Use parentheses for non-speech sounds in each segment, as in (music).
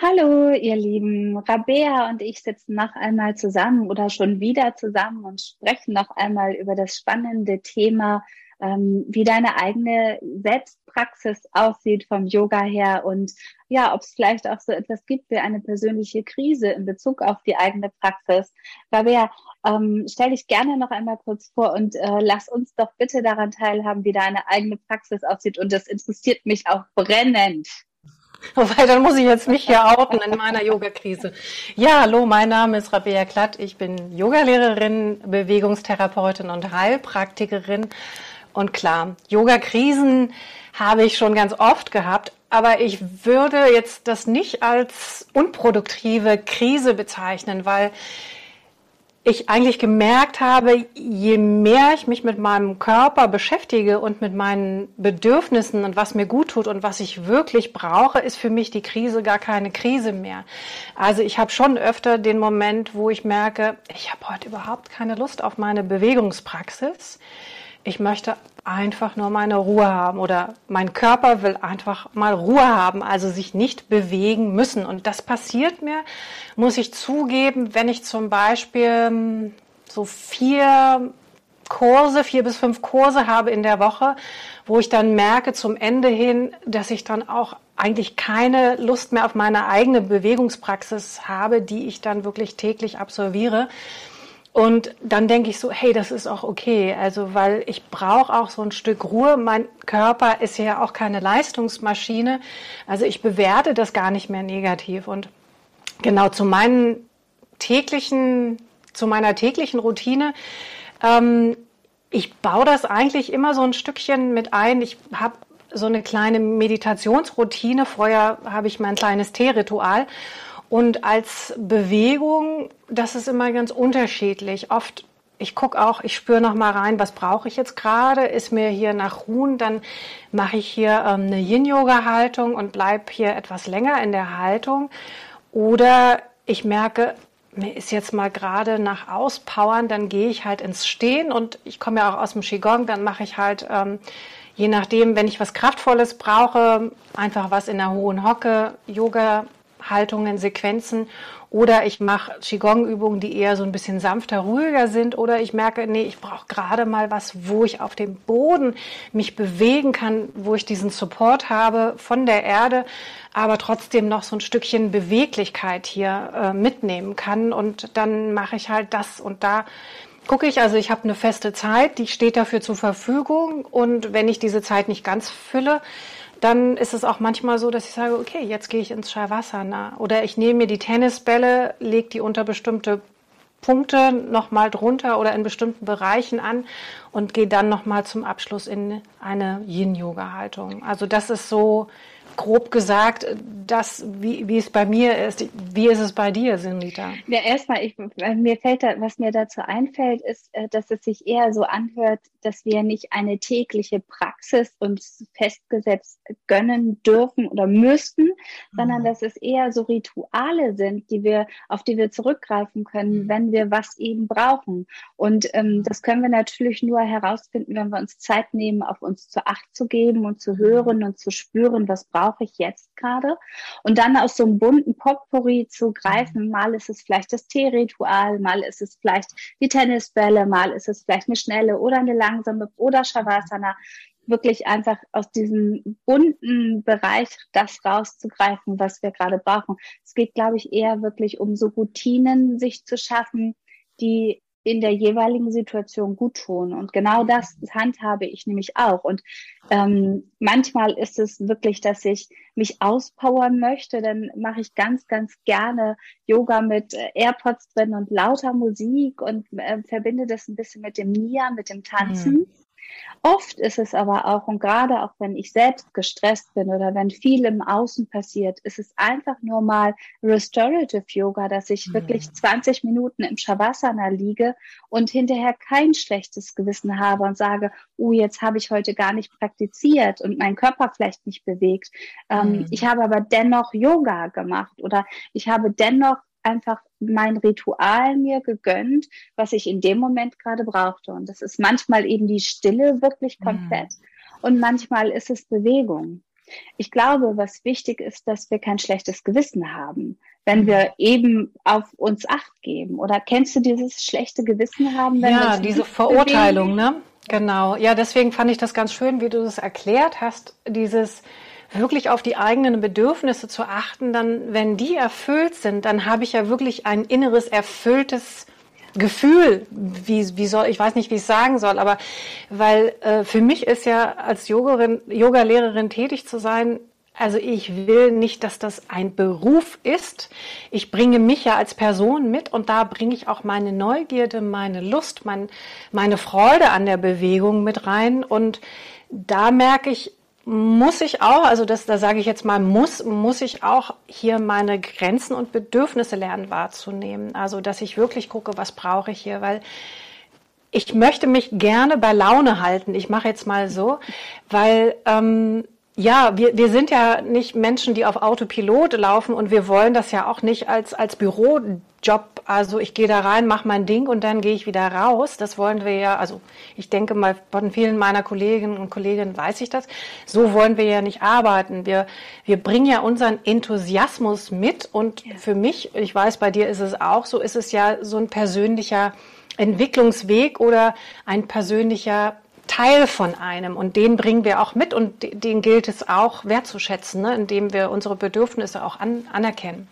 Hallo, ihr Lieben. Rabea und ich sitzen noch einmal zusammen oder schon wieder zusammen und sprechen noch einmal über das spannende Thema, ähm, wie deine eigene Selbstpraxis aussieht vom Yoga her und ja, ob es vielleicht auch so etwas gibt wie eine persönliche Krise in Bezug auf die eigene Praxis. Rabea, ähm, stell dich gerne noch einmal kurz vor und äh, lass uns doch bitte daran teilhaben, wie deine eigene Praxis aussieht. Und das interessiert mich auch brennend. (laughs) Wobei, dann muss ich jetzt mich hier outen in meiner Yoga-Krise. Ja, hallo, mein Name ist Rabea Klatt. Ich bin Yogalehrerin, Bewegungstherapeutin und Heilpraktikerin. Und klar, Yoga-Krisen habe ich schon ganz oft gehabt, aber ich würde jetzt das nicht als unproduktive Krise bezeichnen, weil ich eigentlich gemerkt habe, je mehr ich mich mit meinem Körper beschäftige und mit meinen Bedürfnissen und was mir gut tut und was ich wirklich brauche, ist für mich die Krise gar keine Krise mehr. Also ich habe schon öfter den Moment, wo ich merke, ich habe heute überhaupt keine Lust auf meine Bewegungspraxis. Ich möchte einfach nur meine Ruhe haben oder mein Körper will einfach mal Ruhe haben, also sich nicht bewegen müssen. Und das passiert mir, muss ich zugeben, wenn ich zum Beispiel hm, so vier Kurse, vier bis fünf Kurse habe in der Woche, wo ich dann merke zum Ende hin, dass ich dann auch eigentlich keine Lust mehr auf meine eigene Bewegungspraxis habe, die ich dann wirklich täglich absolviere. Und dann denke ich so, hey, das ist auch okay. Also, weil ich brauche auch so ein Stück Ruhe. Mein Körper ist ja auch keine Leistungsmaschine. Also ich bewerte das gar nicht mehr negativ. Und genau zu meinen täglichen, zu meiner täglichen Routine, ähm, ich baue das eigentlich immer so ein Stückchen mit ein. Ich habe so eine kleine Meditationsroutine. Vorher habe ich mein kleines Teeritual. Und als Bewegung, das ist immer ganz unterschiedlich. Oft, ich gucke auch, ich spüre noch mal rein, was brauche ich jetzt gerade? Ist mir hier nach Ruhen, dann mache ich hier ähm, eine Yin-Yoga-Haltung und bleibe hier etwas länger in der Haltung. Oder ich merke, mir ist jetzt mal gerade nach Auspowern, dann gehe ich halt ins Stehen und ich komme ja auch aus dem Qigong, dann mache ich halt, ähm, je nachdem, wenn ich was Kraftvolles brauche, einfach was in der hohen Hocke, Yoga, Haltungen, Sequenzen oder ich mache Qigong-Übungen, die eher so ein bisschen sanfter, ruhiger sind oder ich merke, nee, ich brauche gerade mal was, wo ich auf dem Boden mich bewegen kann, wo ich diesen Support habe von der Erde, aber trotzdem noch so ein Stückchen Beweglichkeit hier äh, mitnehmen kann. Und dann mache ich halt das und da gucke ich, also ich habe eine feste Zeit, die steht dafür zur Verfügung. Und wenn ich diese Zeit nicht ganz fülle, dann ist es auch manchmal so, dass ich sage, okay, jetzt gehe ich ins Shavasana oder ich nehme mir die Tennisbälle, lege die unter bestimmte Punkte nochmal drunter oder in bestimmten Bereichen an und gehe dann nochmal zum Abschluss in eine Yin-Yoga-Haltung. Also das ist so grob gesagt, das, wie, wie es bei mir ist. Wie ist es bei dir, Sinita? Ja, erstmal, ich, mir fällt da, was mir dazu einfällt, ist, äh, dass es sich eher so anhört, dass wir nicht eine tägliche Praxis uns festgesetzt gönnen dürfen oder müssten, mhm. sondern dass es eher so Rituale sind, die wir, auf die wir zurückgreifen können, mhm. wenn wir was eben brauchen. Und ähm, das können wir natürlich nur herausfinden, wenn wir uns Zeit nehmen, auf uns zu Acht zu geben und zu hören und zu spüren, was brauchen brauche ich jetzt gerade? Und dann aus so einem bunten Potpourri zu greifen, mhm. mal ist es vielleicht das Teeritual, mal ist es vielleicht die Tennisbälle, mal ist es vielleicht eine schnelle oder eine langsame oder Shavasana wirklich einfach aus diesem bunten Bereich das rauszugreifen, was wir gerade brauchen. Es geht, glaube ich, eher wirklich um so Routinen sich zu schaffen, die in der jeweiligen Situation gut tun. Und genau das handhabe ich nämlich auch. Und ähm, manchmal ist es wirklich, dass ich mich auspowern möchte. Dann mache ich ganz, ganz gerne Yoga mit äh, AirPods drin und lauter Musik und äh, verbinde das ein bisschen mit dem Nia, mit dem Tanzen. Mhm. Oft ist es aber auch, und gerade auch wenn ich selbst gestresst bin oder wenn viel im Außen passiert, ist es einfach nur mal Restorative Yoga, dass ich mhm. wirklich 20 Minuten im Shavasana liege und hinterher kein schlechtes Gewissen habe und sage, oh, jetzt habe ich heute gar nicht praktiziert und mein Körper vielleicht nicht bewegt. Ähm, mhm. ich habe aber dennoch Yoga gemacht oder ich habe dennoch einfach mein Ritual mir gegönnt, was ich in dem Moment gerade brauchte. Und das ist manchmal eben die Stille wirklich mhm. komplett mhm. und manchmal ist es Bewegung. Ich glaube, was wichtig ist, dass wir kein schlechtes Gewissen haben, wenn wir eben auf uns Acht geben. Oder kennst du dieses schlechte Gewissen haben? Wenn ja, diese Verurteilung, bewegen? ne? Genau. Ja, deswegen fand ich das ganz schön, wie du das erklärt hast. Dieses, wirklich auf die eigenen Bedürfnisse zu achten, dann, wenn die erfüllt sind, dann habe ich ja wirklich ein inneres erfülltes Gefühl, wie, wie soll, ich weiß nicht, wie ich es sagen soll, aber weil äh, für mich ist ja als Yogalehrerin Yoga tätig zu sein, also ich will nicht, dass das ein Beruf ist. Ich bringe mich ja als Person mit und da bringe ich auch meine Neugierde, meine Lust, mein, meine Freude an der Bewegung mit rein. Und da merke ich, muss ich auch, also das, da sage ich jetzt mal, muss, muss ich auch hier meine Grenzen und Bedürfnisse lernen wahrzunehmen. Also, dass ich wirklich gucke, was brauche ich hier, weil ich möchte mich gerne bei Laune halten. Ich mache jetzt mal so, weil ähm, ja, wir, wir sind ja nicht Menschen, die auf Autopilot laufen und wir wollen das ja auch nicht als, als Bürojob. Also ich gehe da rein, mache mein Ding und dann gehe ich wieder raus. Das wollen wir ja, also ich denke mal, von vielen meiner Kolleginnen und Kollegen weiß ich das. So wollen wir ja nicht arbeiten. Wir, wir bringen ja unseren Enthusiasmus mit und ja. für mich, ich weiß, bei dir ist es auch so, ist es ja so ein persönlicher Entwicklungsweg oder ein persönlicher Teil von einem und den bringen wir auch mit und den gilt es auch wertzuschätzen, ne, indem wir unsere Bedürfnisse auch an, anerkennen.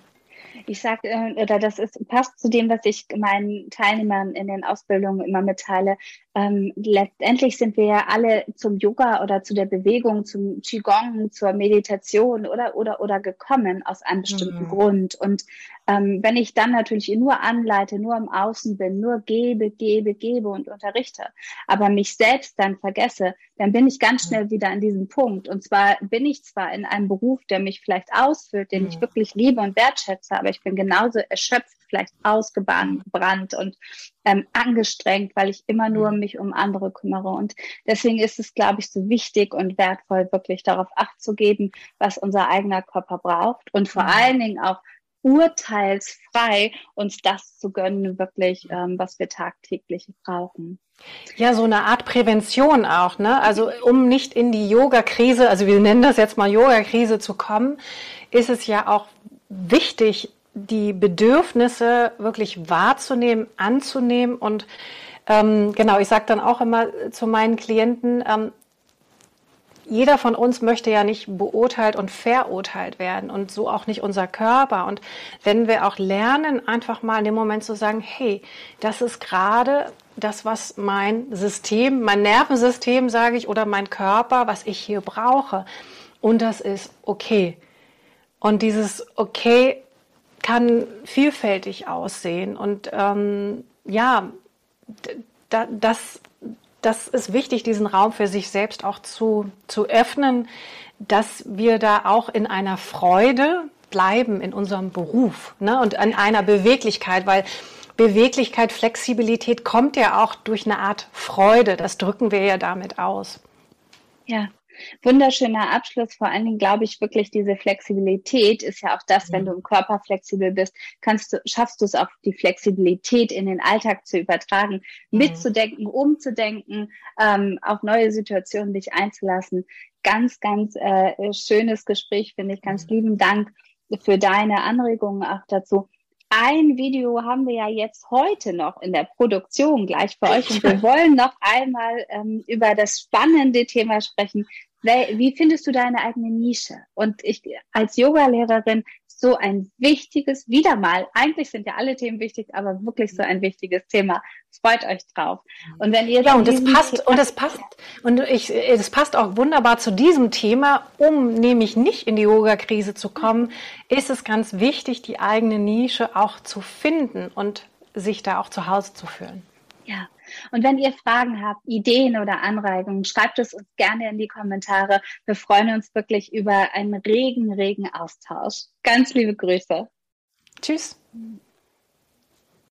Ich sage, äh, oder das ist, passt zu dem, was ich meinen Teilnehmern in den Ausbildungen immer mitteile. Ähm, letztendlich sind wir ja alle zum Yoga oder zu der Bewegung, zum Qigong, zur Meditation oder oder oder gekommen aus einem bestimmten mhm. Grund. Und ähm, wenn ich dann natürlich nur anleite, nur im Außen bin, nur gebe, gebe, gebe und unterrichte, aber mich selbst dann vergesse, dann bin ich ganz schnell wieder an diesem Punkt. Und zwar bin ich zwar in einem Beruf, der mich vielleicht ausfüllt, den ich wirklich liebe und wertschätze, aber ich bin genauso erschöpft, vielleicht ausgebrannt und ähm, angestrengt, weil ich immer nur mich um andere kümmere. Und deswegen ist es, glaube ich, so wichtig und wertvoll, wirklich darauf Acht zu geben, was unser eigener Körper braucht und vor allen Dingen auch urteilsfrei uns das zu gönnen, wirklich, ähm, was wir tagtäglich brauchen. Ja, so eine Art Prävention auch, ne? Also um nicht in die Yoga-Krise, also wir nennen das jetzt mal Yoga-Krise zu kommen, ist es ja auch wichtig, die Bedürfnisse wirklich wahrzunehmen, anzunehmen und ähm, genau, ich sage dann auch immer zu meinen Klienten, ähm, jeder von uns möchte ja nicht beurteilt und verurteilt werden und so auch nicht unser Körper. Und wenn wir auch lernen, einfach mal in dem Moment zu sagen, hey, das ist gerade das, was mein System, mein Nervensystem, sage ich, oder mein Körper, was ich hier brauche. Und das ist okay. Und dieses okay kann vielfältig aussehen. Und ähm, ja, das das ist wichtig, diesen Raum für sich selbst auch zu, zu öffnen, dass wir da auch in einer Freude bleiben in unserem Beruf ne? und an einer Beweglichkeit, weil Beweglichkeit, Flexibilität kommt ja auch durch eine Art Freude. Das drücken wir ja damit aus. Ja, Wunderschöner Abschluss. Vor allen Dingen glaube ich wirklich, diese Flexibilität ist ja auch das, wenn du im Körper flexibel bist, kannst du, schaffst du es auch, die Flexibilität in den Alltag zu übertragen, mhm. mitzudenken, umzudenken, ähm, auf neue Situationen dich einzulassen. Ganz, ganz äh, schönes Gespräch, finde ich. Ganz mhm. lieben Dank für deine Anregungen auch dazu. Ein Video haben wir ja jetzt heute noch in der Produktion gleich für euch und wir wollen noch einmal ähm, über das spannende Thema sprechen, wie findest du deine eigene Nische? Und ich als Yogalehrerin so ein wichtiges, wieder mal, eigentlich sind ja alle Themen wichtig, aber wirklich so ein wichtiges Thema. Freut euch drauf. Und wenn ihr ja, und das passt, und das passt, und ich, das passt auch wunderbar zu diesem Thema, um nämlich nicht in die Yoga-Krise zu kommen, ist es ganz wichtig, die eigene Nische auch zu finden und sich da auch zu Hause zu fühlen. Ja, Und wenn ihr Fragen habt, Ideen oder Anregungen, schreibt es uns gerne in die Kommentare. Wir freuen uns wirklich über einen regen, regen Austausch. Ganz liebe Grüße. Tschüss.